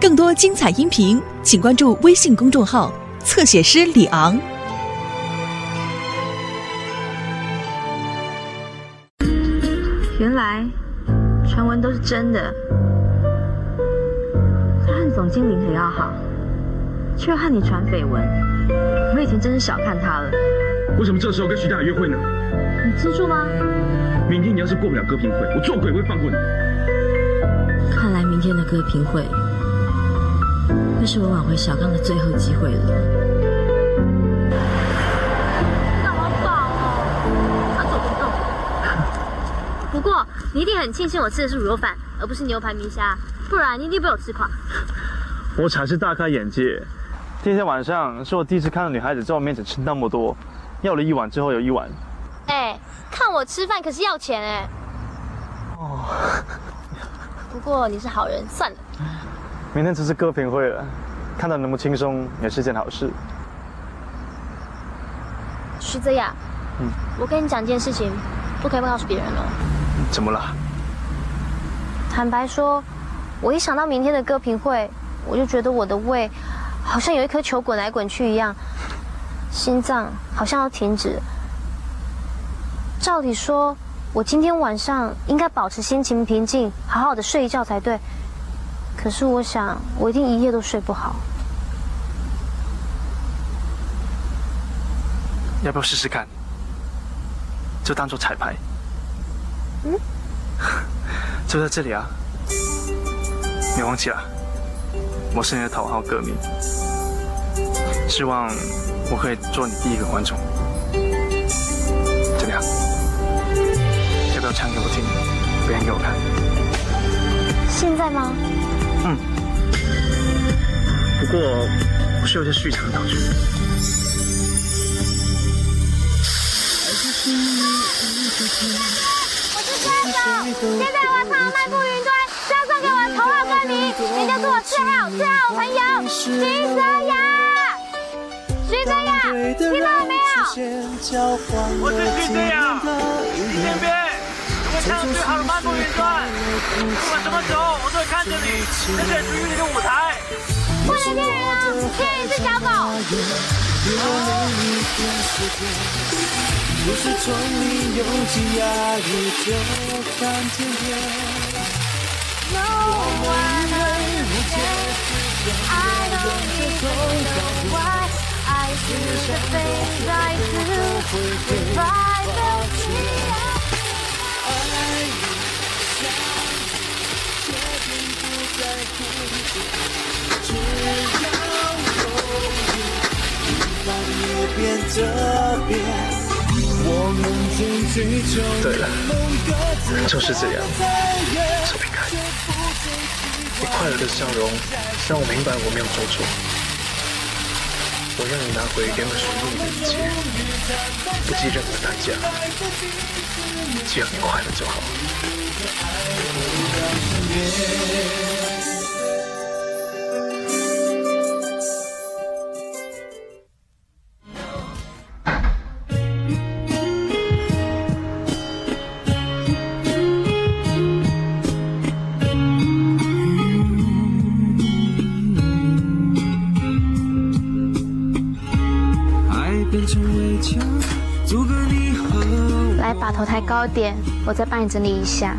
更多精彩音频，请关注微信公众号“侧写师李昂”。原来传闻都是真的。他和总经理可要好，却和你传绯闻。我以前真是小看他了。为什么这时候跟徐大海约会呢？你吃醋吗？明天你要是过不了歌评会，我做鬼会放过你。看来明天的歌评，会是我挽回小刚的最后机会了。好饱哦，他走不动。不过你一定很庆幸我吃的是卤肉饭，而不是牛排米虾，不然你一定被我吃垮。我才是大开眼界。今天晚上是我第一次看到女孩子在我面前吃那么多，要了一碗之后有一碗。哎，看我吃饭可是要钱哎。哦。不过你是好人，算了。明天就是歌评会了，看到那么轻松也是件好事。徐泽雅，嗯，我跟你讲件事情，不可以告诉别人哦。怎么了？坦白说，我一想到明天的歌评会，我就觉得我的胃好像有一颗球滚来滚去一样，心脏好像要停止。照理说。我今天晚上应该保持心情平静，好好的睡一觉才对。可是我想，我一定一夜都睡不好。要不要试试看？就当做彩排。嗯。就在这里啊！你忘记了，我是你的头号歌迷，希望我可以做你第一个观众。怎么样？要不要唱给我听，表演给我看。现在吗？嗯。不过我是有些续场道具。我是歌手，现在我唱《漫步云端》，要送给我头号歌迷，你就是我最好最好朋友徐泽雅。徐泽雅，听到了没有？我是徐泽雅，李天边。唱最好的漫步云端，不管什么时候，我都会看着你，这是属于你的舞台。不能骗人啊，骗人是小狗。对了，就是这样，小平开，你快乐的笑容让我明白我没有做错，我让你拿回原本属于你的一切，不计任何代价，只要你快乐就好。来，把头抬高点，我再帮你整理一下。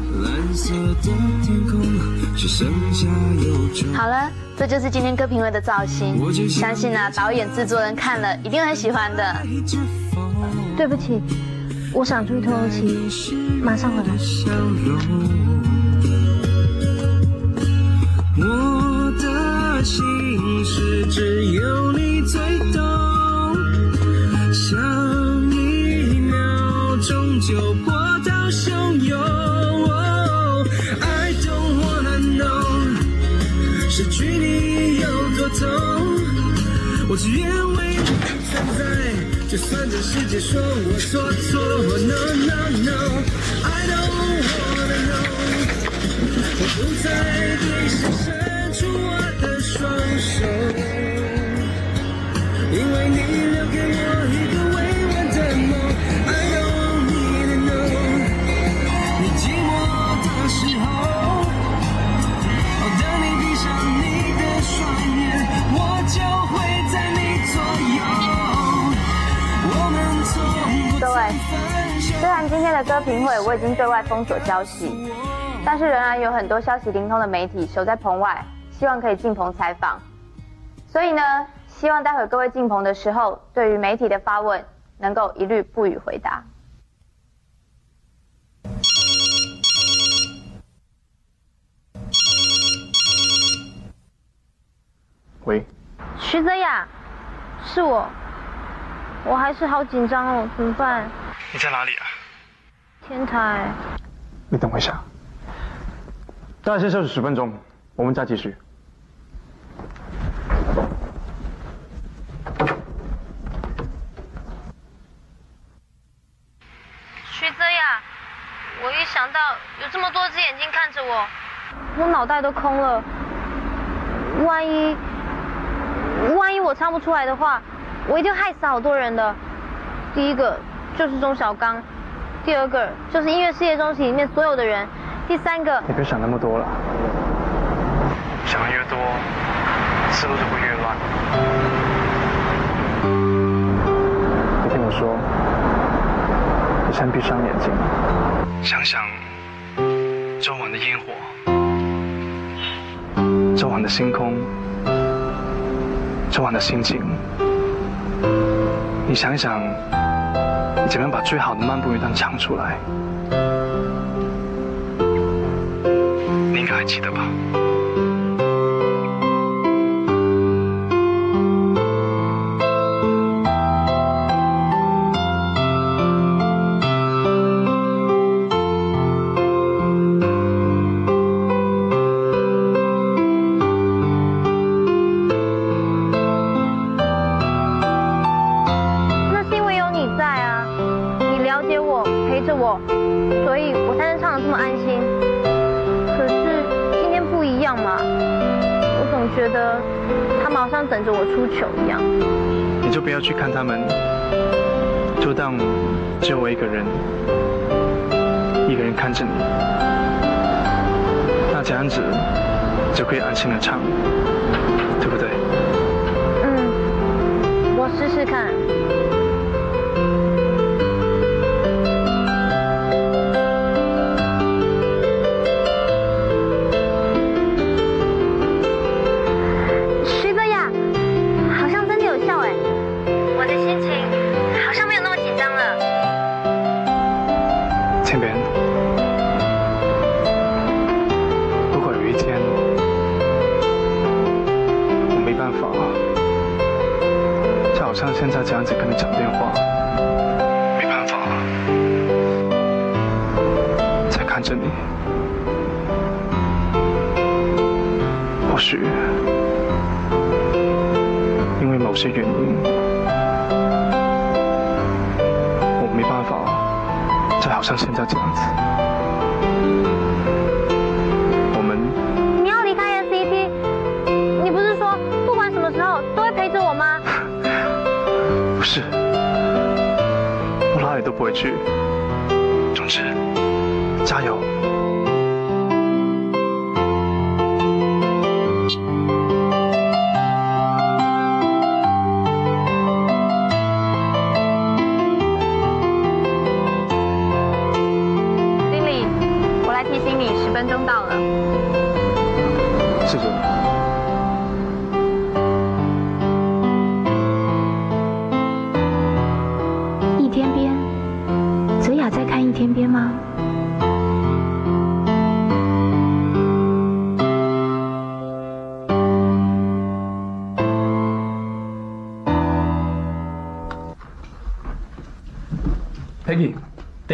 好了，这就是今天歌评委的造型。相信呢，导演、制作人看了一定很喜欢的。对不起，我想出去透透气，马上回来。我的心事只有你最懂。只因为你存在，就算这世界说我说错，No No No，I don't wanna know，我不再对谁伸出我的双手，因为你留给我一个的歌评会我已经对外封锁消息，但是仍然有很多消息灵通的媒体守在棚外，希望可以进棚采访。所以呢，希望待会各位进棚的时候，对于媒体的发问能够一律不予回答。喂，徐泽雅，是我，我还是好紧张哦，怎么办？你在哪里啊？天台。你等我一下，大家先休息十分钟，我们再继续。徐泽雅，我一想到有这么多只眼睛看着我，我脑袋都空了。万一，万一我唱不出来的话，我一定害死好多人的。第一个就是钟小刚，第二个就是音乐事业中心里面所有的人，第三个……你别想那么多了，想的越多，思路就会越乱。你听我说，你先闭上眼睛，想想昨晚的烟火。昨晚的星空，昨晚的心情，你想想，你怎么样把最好的漫步云端唱出来？你应该还记得吧？去看他们，就当只有我一个人，一个人看着你，那这样子就可以安心的唱，对不对？样子跟你讲电话，没办法，再看着你，或许。因为某些原因，我没办法。再好像现在这样子，回去。总之加油。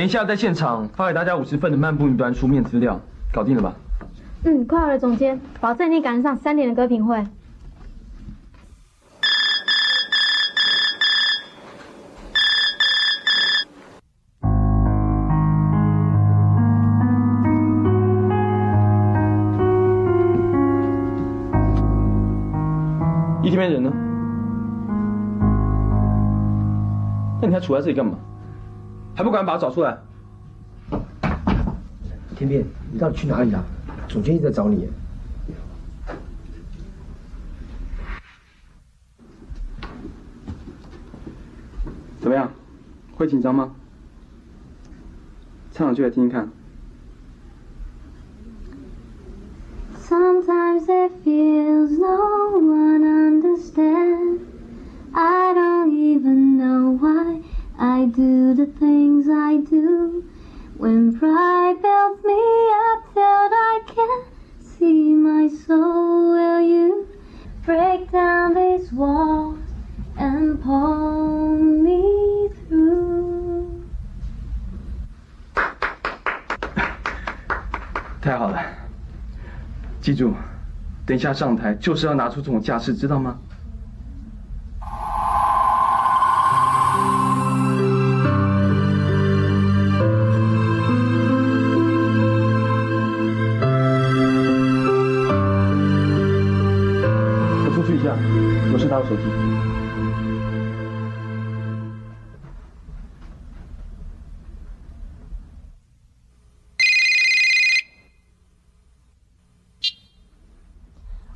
一下在现场发给大家五十份的漫步云端书面资料，搞定了吧？嗯，快好了，总监，保证你赶得上三点的歌评会。一天边人呢？那你还杵在这里干嘛？还不赶快把他找出来？天边，你到底去哪里了？总监一直在找你。怎么样？会紧张吗？唱两句来听听看。Sometimes it feels no one understands. I don't even know why I do the things I do. When pride builds me up till I can't see my soul, will you break down these walls and pull me through? 太好了，记住，等一下上台就是要拿出这种架势，知道吗？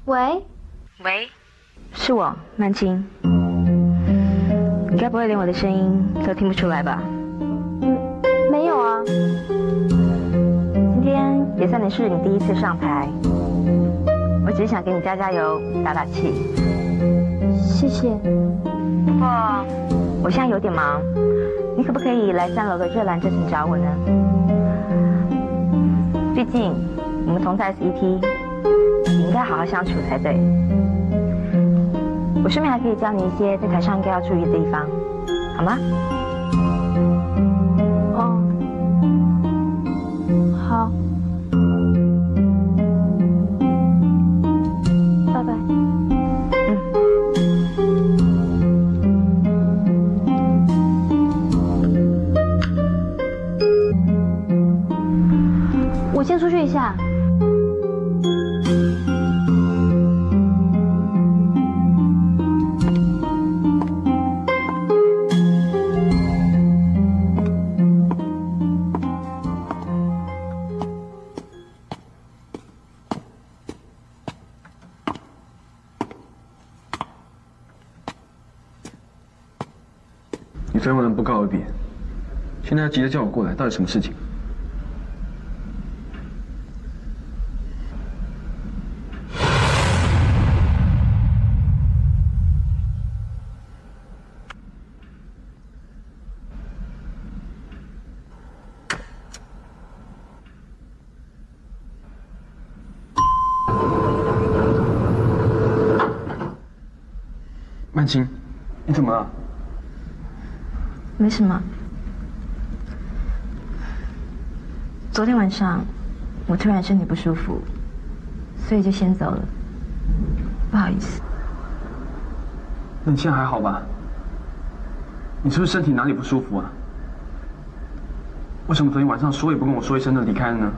喂，喂，是我，曼青。你该不会连我的声音都听不出来吧？没有啊，今天也算你是你第一次上台，我只是想给你加加油、打打气。谢谢。不过我现在有点忙，你可不可以来三楼的热兰这层找我呢？最近我们同在 SET，你应该好好相处才对。我顺便还可以教你一些在台上应该要注意的地方，好吗？哦，好，出去一下。你昨天晚上不告而别，现在急着叫我过来，到底什么事情？曼青，你怎么了？没什么。昨天晚上我突然身体不舒服，所以就先走了。不好意思，那你现在还好吧？你是不是身体哪里不舒服啊？为什么昨天晚上说也不跟我说一声就离开了呢？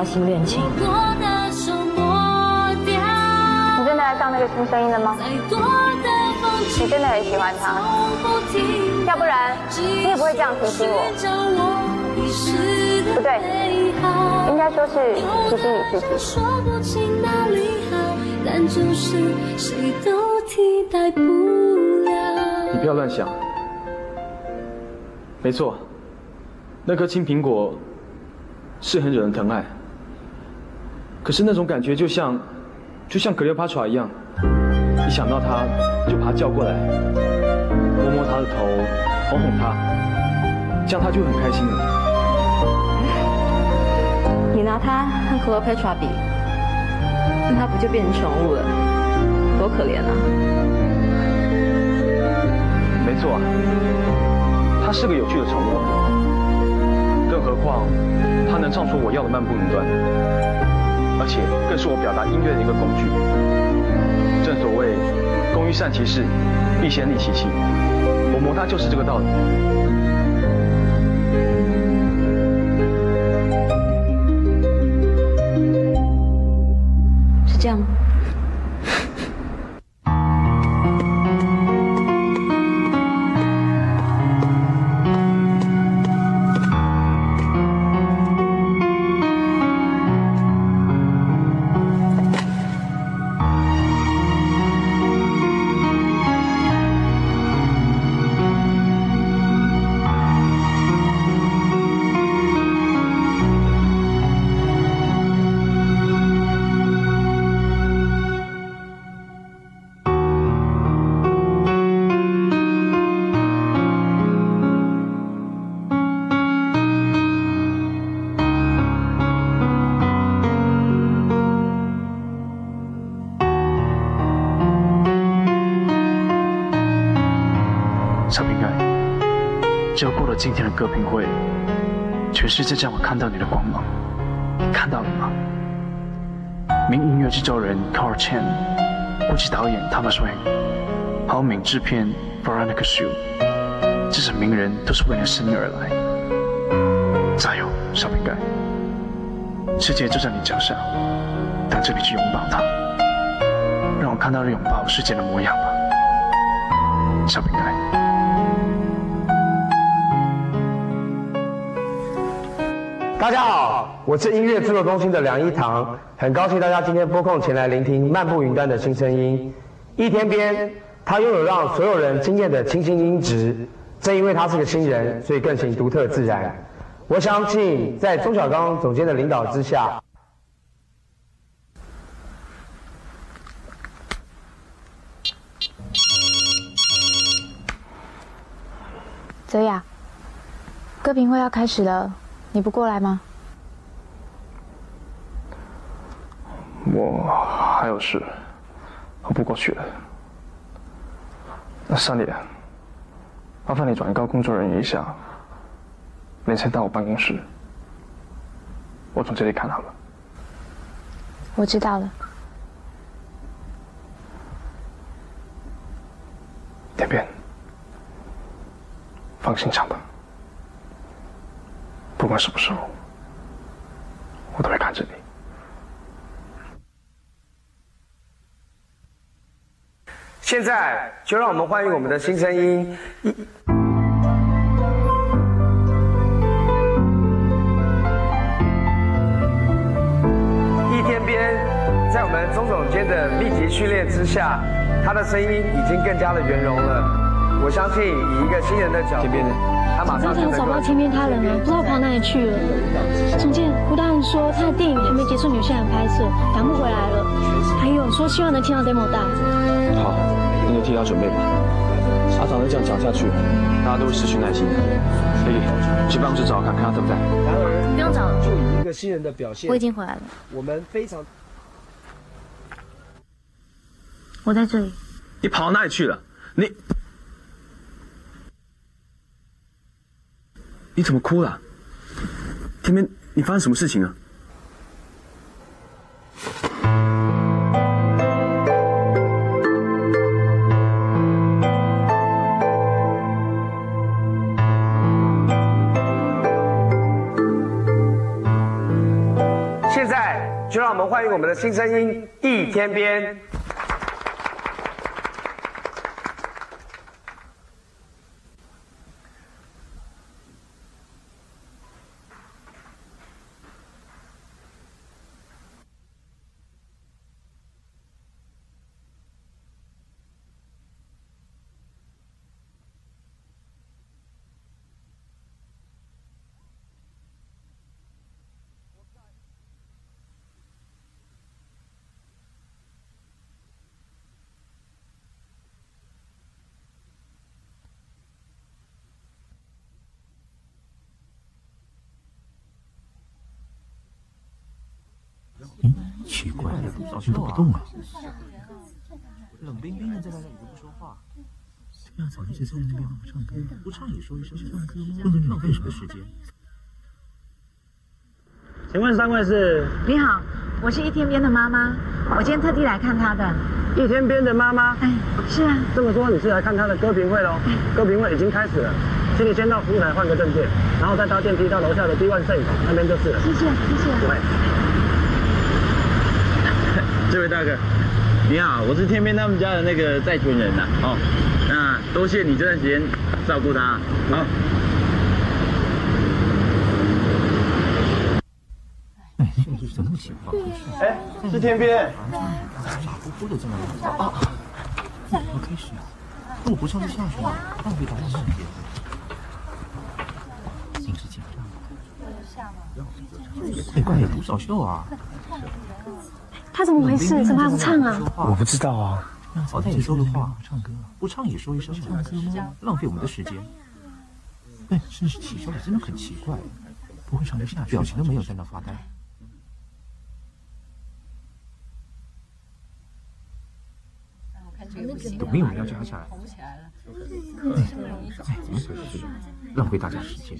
到新恋情。你真的爱上那个新声音了吗？你真的很喜欢他？要不然你也不会这样提醒我。不对，应该说是提醒你自己。你不要乱想。没错，那颗青苹果是很惹人疼爱，可是那种感觉就像，就像格列帕查一样，一想到他就把他叫过来，摸摸他的头，哄哄他，这样他就很开心了。你拿他和格列帕查比，那他不就变成宠物了？多可怜啊！没错啊，它是个有趣的宠物，更何况它能唱出我要的漫步云端，而且更是我表达音乐的一个工具。正所谓“工欲善其事，必先利其器”，我磨它就是这个道理。今天的歌评会，全世界将会看到你的光芒。你看到了吗？名音乐制作人 Carl Chen，国际导演 Thomas Wayne，还有名制片 Veronica Shu，这些名人都是为了生命而来。加油，小饼干！世界就在你脚下，等着你去拥抱它。让我看到你拥抱世界的模样吧，小饼干。大家好，我是音乐制作中心的梁一堂，很高兴大家今天拨空前来聆听漫步云端的新声音。一天边，他拥有让所有人惊艳的清新音质，正因为他是个新人，所以更显独特自然。我相信，在钟小刚总监的领导之下，泽雅，歌评会要开始了。你不过来吗？我还有事，我不过去了。那三里，麻烦你转告工作人员一下，你先到我办公室，我从这里看好了。我知道了。天边，放心上吧。不管什么时候，我都会看着你。现在就让我们欢迎我们的新声音。一天边，在我们钟总监的密集训练之下，他的声音已经更加的圆融了。我相信，以一个新人的角度，他马上找不到天边他人了，不知道跑哪里去了。总监，胡大人说他的电影还没结束纽西兰拍摄，赶不回来了。还有说希望能听到 demo 带。好，你就替他准备吧。阿长再这样讲下去，大家都会失去耐心。天菲利，去办公室找看看他在不在。然而，不用找了，就以一个新人的表现，我已经回来了。我们非常，我在这里。你跑到哪里去了？你你怎么哭了？天边，你发生什么事情啊？现在就让我们欢迎我们的新声音易天边。嗯，奇怪，老徐都不动啊，冷冰冰的站在那里都不说话。对啊，早一直在那边不唱歌，不唱也说一声唱歌吗？不能浪费什么时间。请问三位是？你好，我是一天边的妈妈，我今天特地来看他的。一天边的妈妈？哎，是啊。这么说你是来看他的歌评会喽？歌评会已经开始了，请你先到服务台换个证件，然后再搭电梯到楼下的 B one 摄影棚那边就是了。谢谢，谢谢。对。这位大哥，你好，我是天边他们家的那个债权人呐、哦，那多谢你这段时间照顾他，好。哎，怎么那么奇怪？哎，是天边。傻乎乎的在那里。啊，怎么开始啊？如果不上就下去了，浪费大家时间。心是紧张。这怪有多少秀啊？他怎么回事？怎么还不唱啊？我不知道啊。好歹也说个话，唱歌不唱也说一声唱歌吗？浪费我们的时间。哎，真是起笑的真的很奇怪，不会唱不下去，表情都没有，在那发呆。有没有人要叫他下来？哎，怎么回事？浪费大家时间。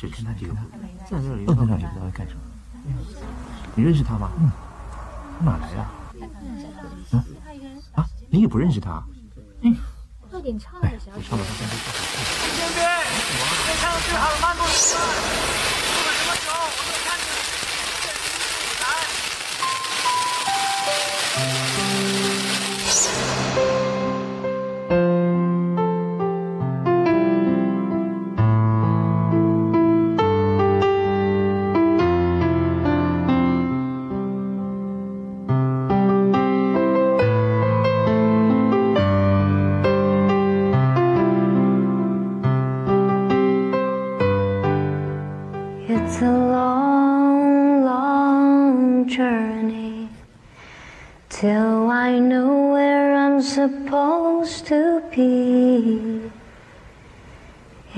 哎，这跟他跟他站在这里，愣在那里不知道在干什么。你认识他吗？嗯。哪来的？嗯。啊，你也不认识他？嗯。快点唱哎，我唱到他身上。天边，非常最好的漫步时段，不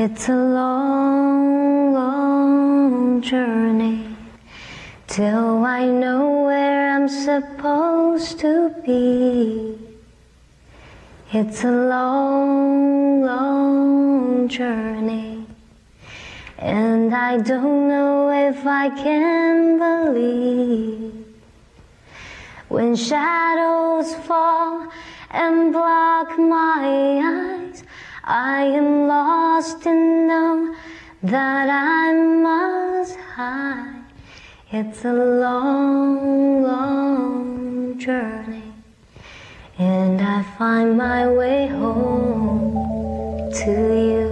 It's a long, long journey till I know where I'm supposed to be. It's a long, long journey. And I don't know if I can believe when shadows fall and block my eyes. I am lost and know that I must hide. It's a long, long journey, and I find my way home to you.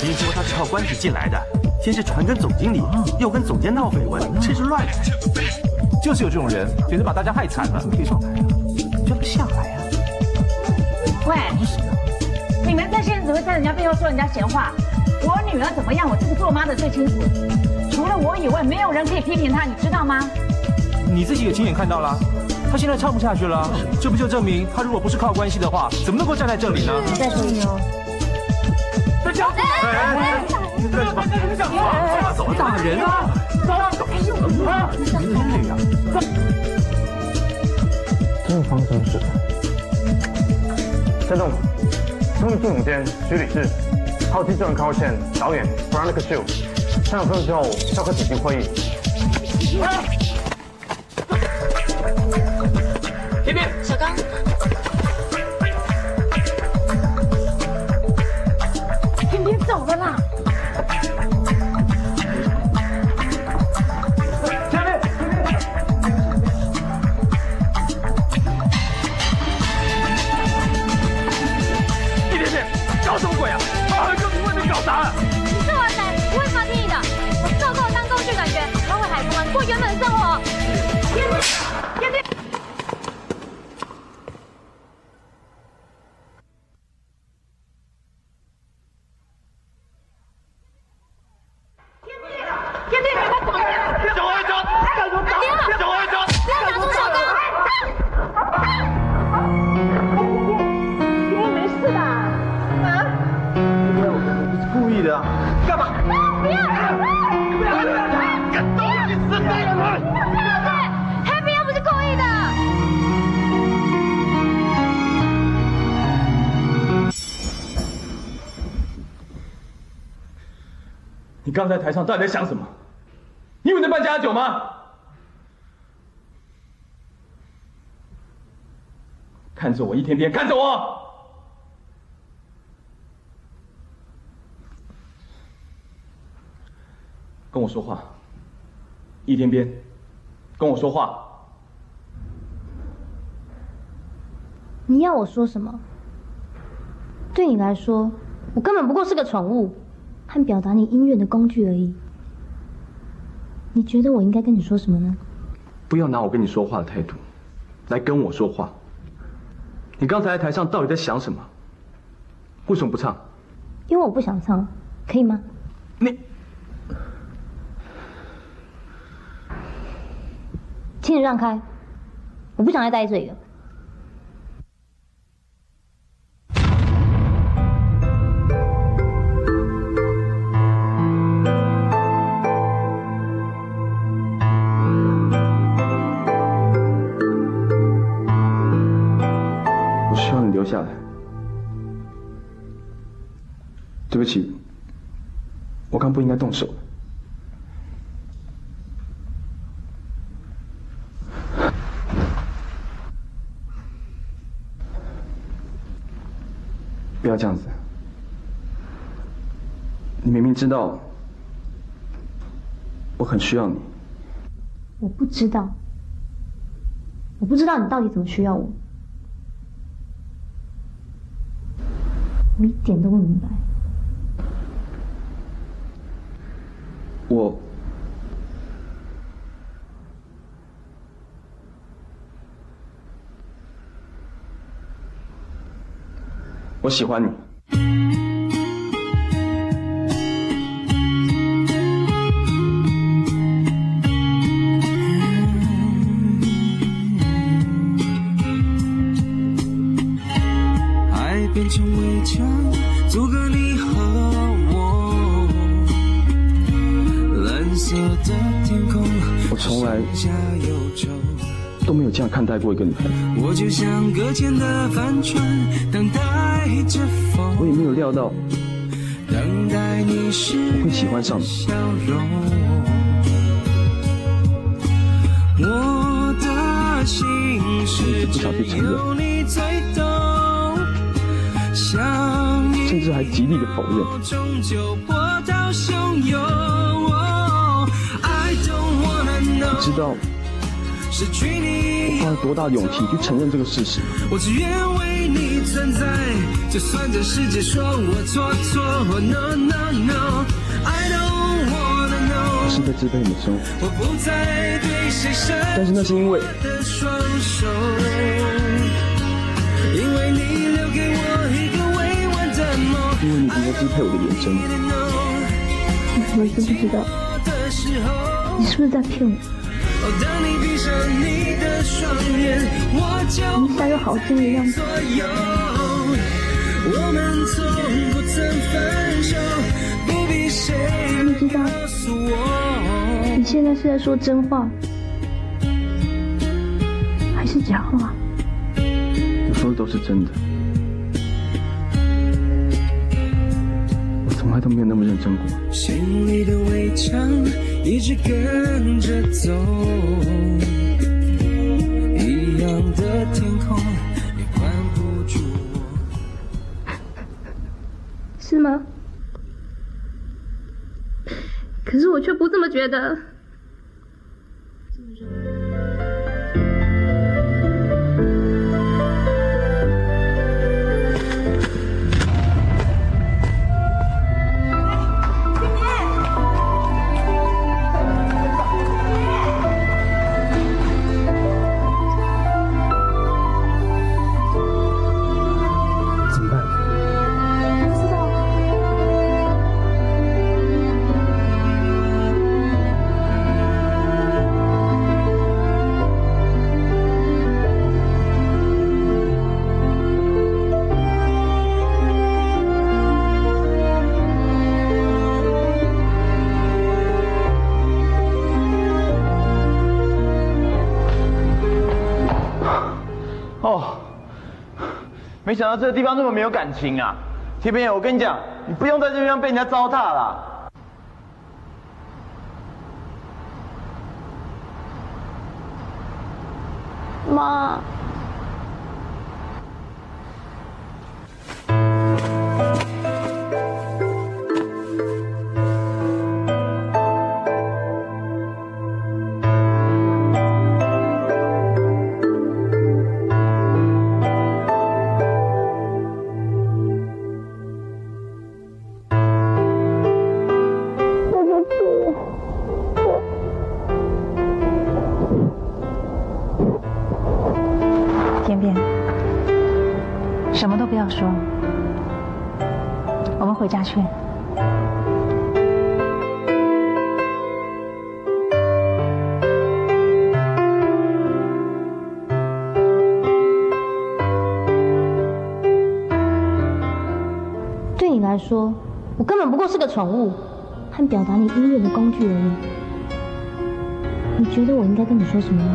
听说他是靠官职进来的，先是传跟总经理，又跟总监闹绯闻，真是乱来。就是有这种人，简直把大家害惨了。怎么可以上台啊？叫他下来啊！喂，你们这些人只会在人家背后说人家闲话。我女儿怎么样，我这个做妈的最清楚。除了我以外，没有人可以批评她，你知道吗？你自己也亲眼看到了，她现在唱不下去了，这不就证明她如果不是靠关系的话，怎么能够站在这里呢？再说一遍哦。大家，哎哎哎，你干什么？走走，打人啊！走走，啊！真累啊！这个方程式。郑总，综艺副总监徐理事，还有制作人康宪，导演 Veronica Shu，三场分之后召开紧急会议。天边，小刚，刚在台上到底在想什么？你以为能办家酒吗？看着我，一天天看着我。跟我说话，一天边，跟我说话。你要我说什么？对你来说，我根本不过是个宠物，和表达你音乐的工具而已。你觉得我应该跟你说什么呢？不要拿我跟你说话的态度来跟我说话。你刚才在台上到底在想什么？为什么不唱？因为我不想唱，可以吗？你，请你让开，我不想再待这里了。不应该动手。不要这样子，你明明知道我很需要你，我不知道，我不知道你到底怎么需要我，我一点都不明白。我我喜欢你。爱变成围墙，阻隔你和。我从来都没有这样看待过一个女孩子，我就像搁浅的帆船，等待着风。我也没有料到等待你时我会喜欢上你。笑容。我的心事只有你最懂，甚至还极力的否认。知道我花了多大勇气去承认这个事实？我只愿为你存在，就算这世界说我错错。No no no，I don't wanna know。是在支配你的生活，我不再对谁伸但是那是因为的双手，因为你留给我一个未完的梦。因为你正在支配我的眼神。你可能知不知道？你是不是在骗我？哦，当你闭上你的双眼，我就你一下又好心的样子。所有。我们从不曾分手，不必谁你知道告诉我。你现在是在说真话，还是假话？我说的都是真的，我从来都没有那么认真过。心里的围墙一直跟着走，一样的天空也管不住我。是吗？可是我却不这么觉得。没想到这个地方那么没有感情啊！铁平，我跟你讲，你不用在这边被人家糟蹋了。妈，是个宠物，和表达你音乐的工具而已。你觉得我应该跟你说什么呢？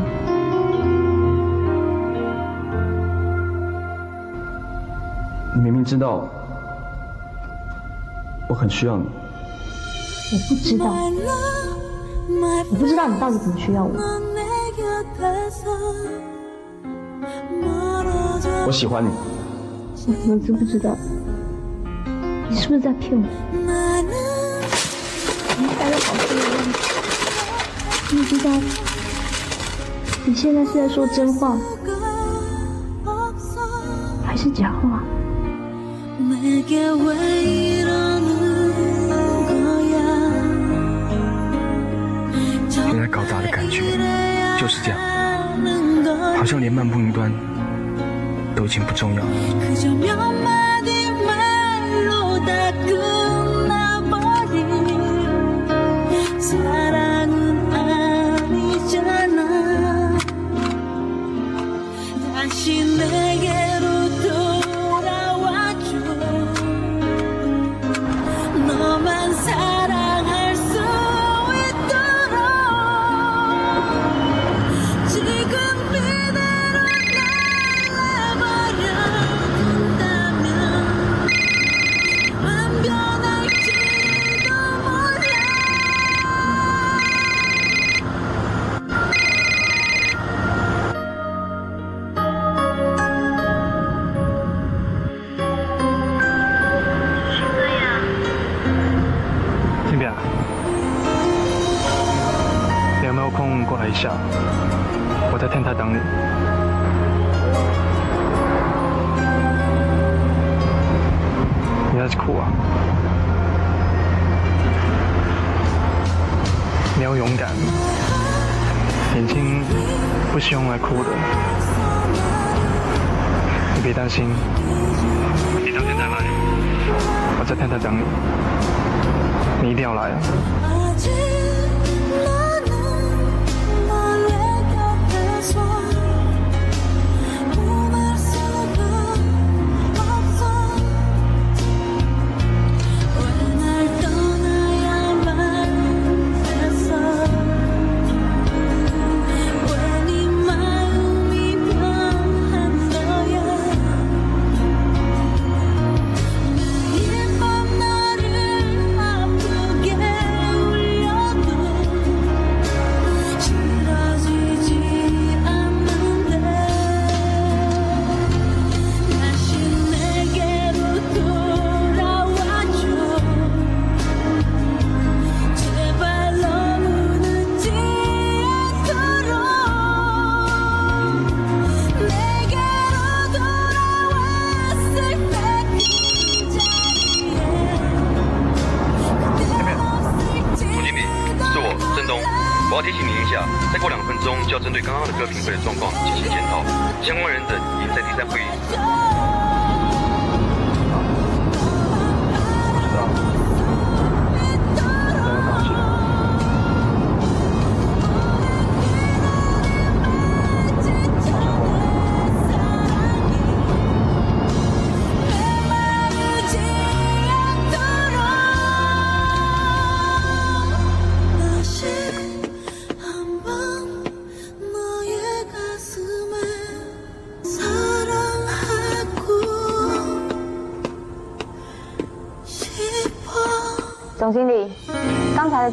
你明明知道我很需要你，我不知道，我不知道你到底怎么需要我。我喜欢你。我知不知道？你是不是在骗我？你拍的好漂，你知道你现在是在说真话还是假话？原来搞砸的感觉就是这样，好像连漫步云端都已经不重要了。that good. 你。你在哭啊？你要勇敢，眼睛不是用来哭的。你别担心，你到天台来，我在天台等你。你一定要来啊！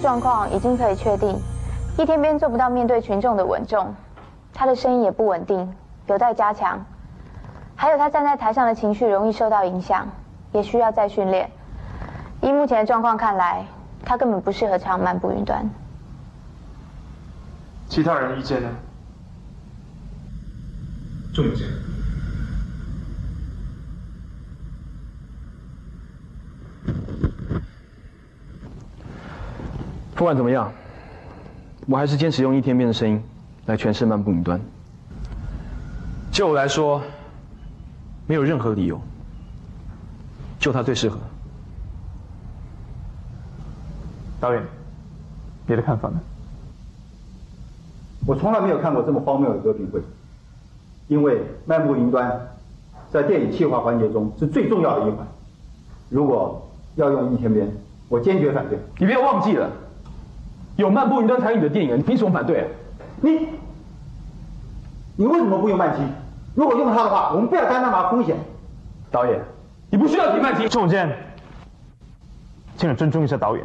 状况已经可以确定，一天边做不到面对群众的稳重，他的声音也不稳定，有待加强。还有他站在台上的情绪容易受到影响，也需要再训练。依目前的状况看来，他根本不适合唱《漫步云端》。其他人意见呢？重见。不管怎么样，我还是坚持用一天边的声音来诠释《漫步云端》。就我来说，没有任何理由，就他最适合。导演，你的看法呢？我从来没有看过这么荒谬的歌评会，因为《漫步云端》在电影企划环节中是最重要的一环。如果要用一天边，我坚决反对。你不要忘记了，有《漫步云端》参与的电影，你凭什么反对？你，你为什么不用曼青？如果用它的话，我们不要担那么风险。导演，你不需要提曼青。仲健，请你尊重一下导演。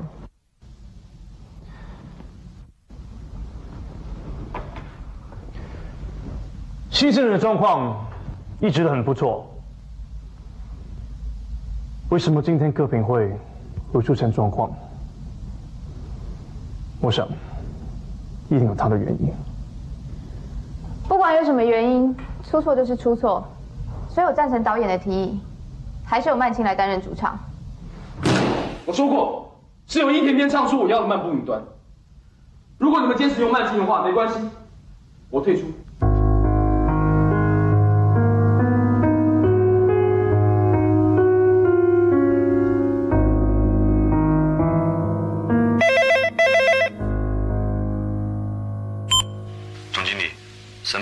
新生人的状况一直都很不错，为什么今天歌评会会出现状况？我想，一定有他的原因。不管有什么原因，出错就是出错，所以我赞成导演的提议，还是由曼青来担任主唱。我说过，是由一天天唱出我要的漫步云端。如果你们坚持用曼青的话，没关系，我退出。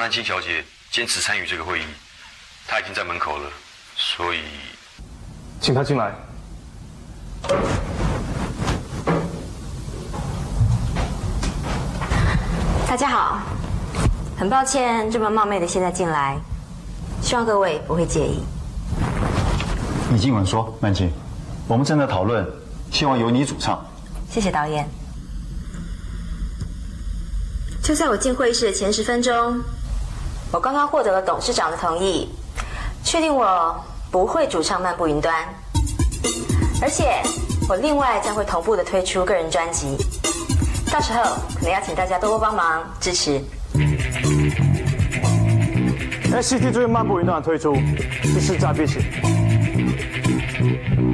沈曼青小姐坚持参与这个会议，她已经在门口了，所以请她进来。大家好，很抱歉这么冒昧的现在进来，希望各位不会介意。你尽管说，曼青，我们正在讨论，希望由你主唱。谢谢导演。就在我进会议室的前十分钟，我刚刚获得了董事长的同意，确定我不会主唱《漫步云端》，而且我另外将会同步的推出个人专辑。到时候可能要请大家多多帮忙支持。SCT 最漫步云端的推出是势在必行。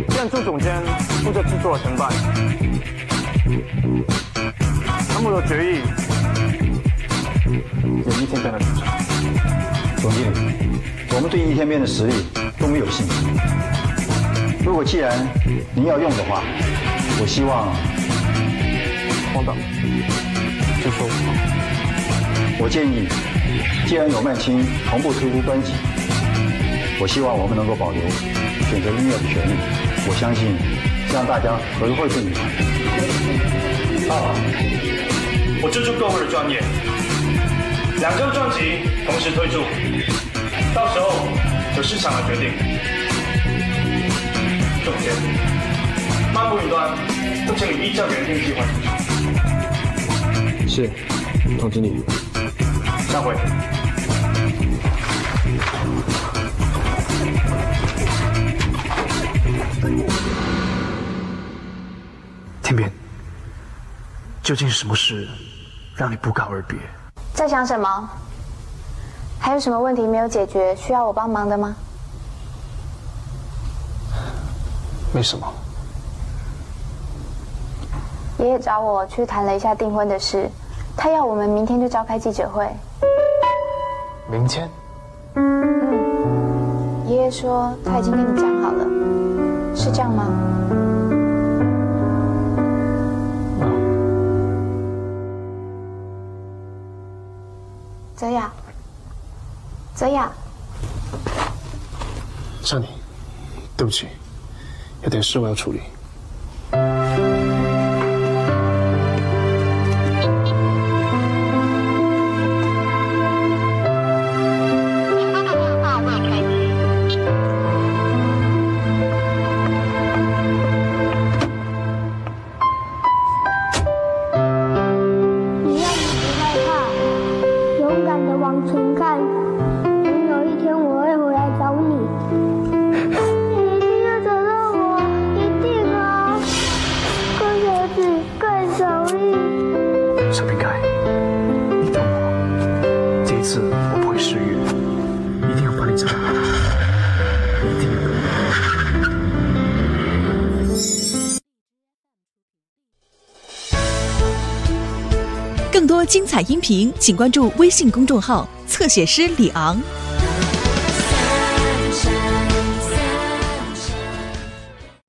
建筑总监负责制作承办，对一天边的实力都没有信心。如果既然您要用的话，我希望黄导就说我建议，既然有曼青同步推出专辑，我希望我们能够保留选择音乐的权利。我相信这样大家合作会更愉快。啊，我尊重各位的专业，两张专辑同时推出，到时候由市场来决定。总监，漫步云端会请你依照原定计划进行。是，总经理。散会。天边，究竟是什么事让你不告而别？在想什么？还有什么问题没有解决，需要我帮忙的吗？没什么。爷爷找我去谈了一下订婚的事，他要我们明天就召开记者会。明天？嗯，爷爷说他已经跟你讲好了，是这样吗？泽雅，泽雅，莎妮，对不起，有点事我要处理。音频，请关注微信公众号“侧写师李昂”。